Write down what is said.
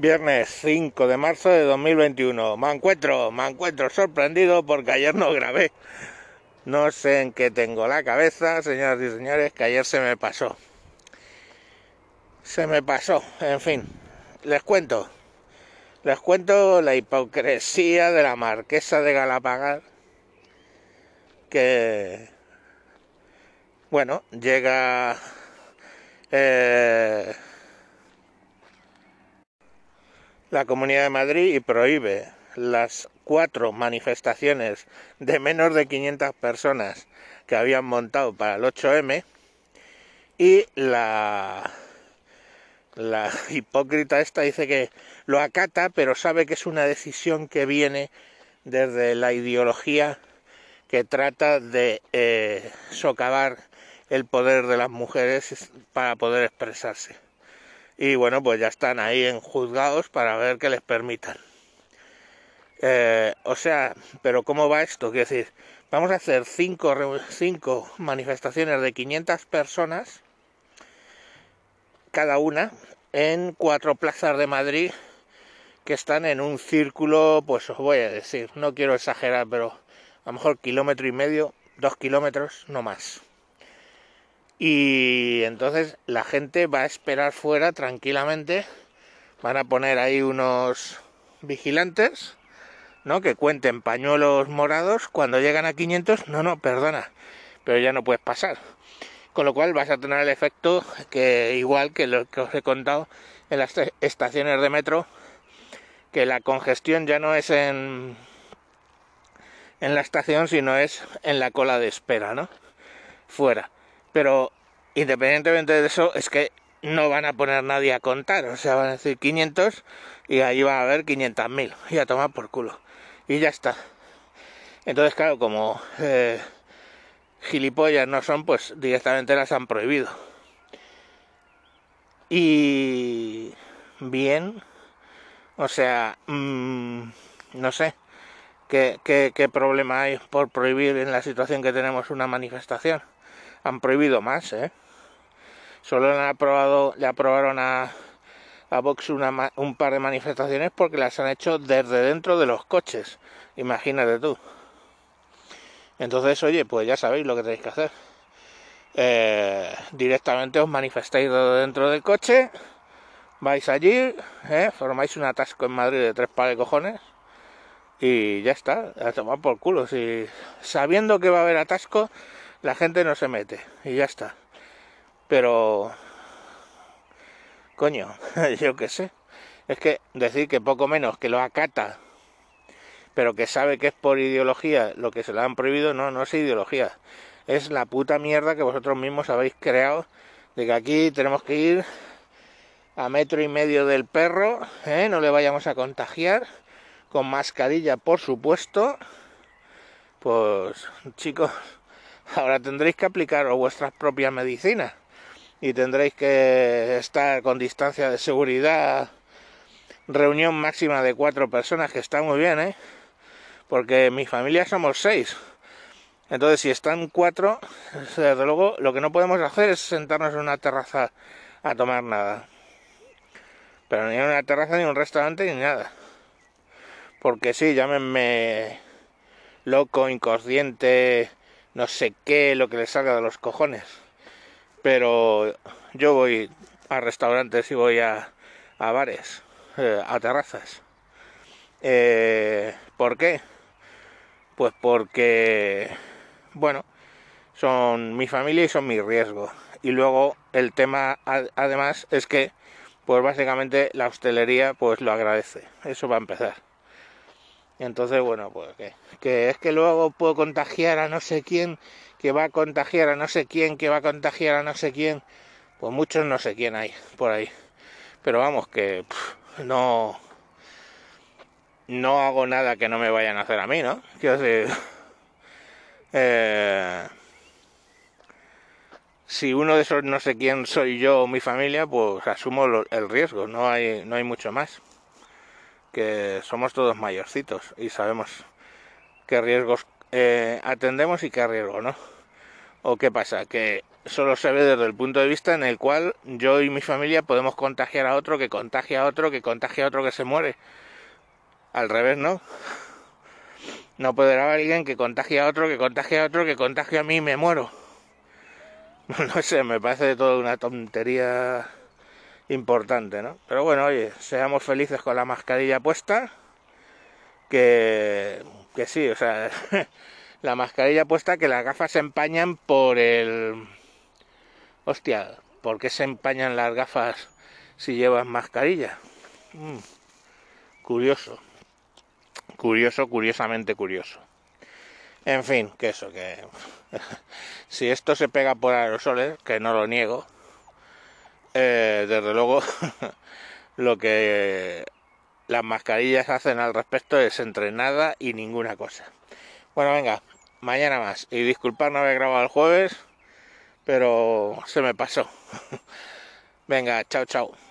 Viernes 5 de marzo de 2021. Me encuentro, me encuentro sorprendido porque ayer no grabé. No sé en qué tengo la cabeza, señoras y señores, que ayer se me pasó. Se me pasó, en fin. Les cuento. Les cuento la hipocresía de la marquesa de Galapagar que, bueno, llega... Eh, la Comunidad de Madrid y prohíbe las cuatro manifestaciones de menos de 500 personas que habían montado para el 8M y la la hipócrita esta dice que lo acata pero sabe que es una decisión que viene desde la ideología que trata de eh, socavar el poder de las mujeres para poder expresarse y bueno, pues ya están ahí en juzgados para ver que les permitan. Eh, o sea, pero ¿cómo va esto? Quiero decir, vamos a hacer cinco, cinco manifestaciones de 500 personas, cada una, en cuatro plazas de Madrid que están en un círculo, pues os voy a decir, no quiero exagerar, pero a lo mejor kilómetro y medio, dos kilómetros, no más y entonces la gente va a esperar fuera tranquilamente, van a poner ahí unos vigilantes, ¿no? Que cuenten pañuelos morados, cuando llegan a 500, no, no, perdona, pero ya no puedes pasar. Con lo cual vas a tener el efecto que igual que lo que os he contado en las estaciones de metro, que la congestión ya no es en en la estación, sino es en la cola de espera, ¿no? Fuera pero independientemente de eso, es que no van a poner nadie a contar, o sea, van a decir 500 y ahí va a haber 500.000 y a tomar por culo. Y ya está. Entonces, claro, como eh, gilipollas no son, pues directamente las han prohibido. Y bien, o sea, mmm, no sé, ¿qué, qué, qué problema hay por prohibir en la situación que tenemos una manifestación han prohibido más, ¿eh? Solo han aprobado, le aprobaron a, a Vox una, un par de manifestaciones porque las han hecho desde dentro de los coches. Imagínate tú. Entonces, oye, pues ya sabéis lo que tenéis que hacer. Eh, directamente os manifestáis dentro del coche, vais allí, ¿eh? formáis un atasco en Madrid de tres pares de cojones y ya está, a tomar por culo. Si sabiendo que va a haber atasco, la gente no se mete y ya está. Pero, coño, yo qué sé. Es que decir que poco menos que lo acata, pero que sabe que es por ideología lo que se le han prohibido, no, no es ideología. Es la puta mierda que vosotros mismos habéis creado de que aquí tenemos que ir a metro y medio del perro, ¿eh? no le vayamos a contagiar, con mascarilla por supuesto. Pues chicos, ahora tendréis que aplicar vuestras propias medicinas y tendréis que estar con distancia de seguridad, reunión máxima de cuatro personas, que está muy bien, ¿eh? Porque mi familia somos seis. Entonces, si están cuatro, desde luego lo que no podemos hacer es sentarnos en una terraza a tomar nada. Pero ni en una terraza, ni en un restaurante, ni nada. Porque sí, llámenme loco, inconsciente, no sé qué, lo que le salga de los cojones. Pero yo voy a restaurantes y voy a, a bares, eh, a terrazas. Eh, ¿Por qué? Pues porque, bueno, son mi familia y son mi riesgo. Y luego el tema, además, es que, pues básicamente la hostelería, pues lo agradece. Eso va a empezar. Entonces, bueno, pues que, es que luego puedo contagiar a no sé quién, que va a contagiar a no sé quién, que va a contagiar a no sé quién. Pues muchos no sé quién hay por ahí. Pero vamos, que no no hago nada que no me vayan a hacer a mí, ¿no? Eh, si uno de esos no sé quién soy yo o mi familia, pues asumo el riesgo, no hay, no hay mucho más que somos todos mayorcitos y sabemos qué riesgos eh, atendemos y qué riesgo no. ¿O qué pasa? Que solo se ve desde el punto de vista en el cual yo y mi familia podemos contagiar a otro, que contagia a otro, que contagia a otro que se muere. Al revés, ¿no? No puede haber alguien que contagie a otro, que contagie a otro, que contagie a mí y me muero. No sé, me parece toda una tontería importante, ¿no? Pero bueno, oye, seamos felices con la mascarilla puesta. Que, que sí, o sea, la mascarilla puesta, que las gafas se empañan por el... Hostia, ¿por qué se empañan las gafas si llevas mascarilla? Mm, curioso. Curioso, curiosamente curioso. En fin, que eso, que si esto se pega por aerosoles, que no lo niego, eh, desde luego lo que las mascarillas hacen al respecto es entre nada y ninguna cosa. Bueno, venga, mañana más. Y disculpad no haber grabado el jueves, pero se me pasó. venga, chao, chao.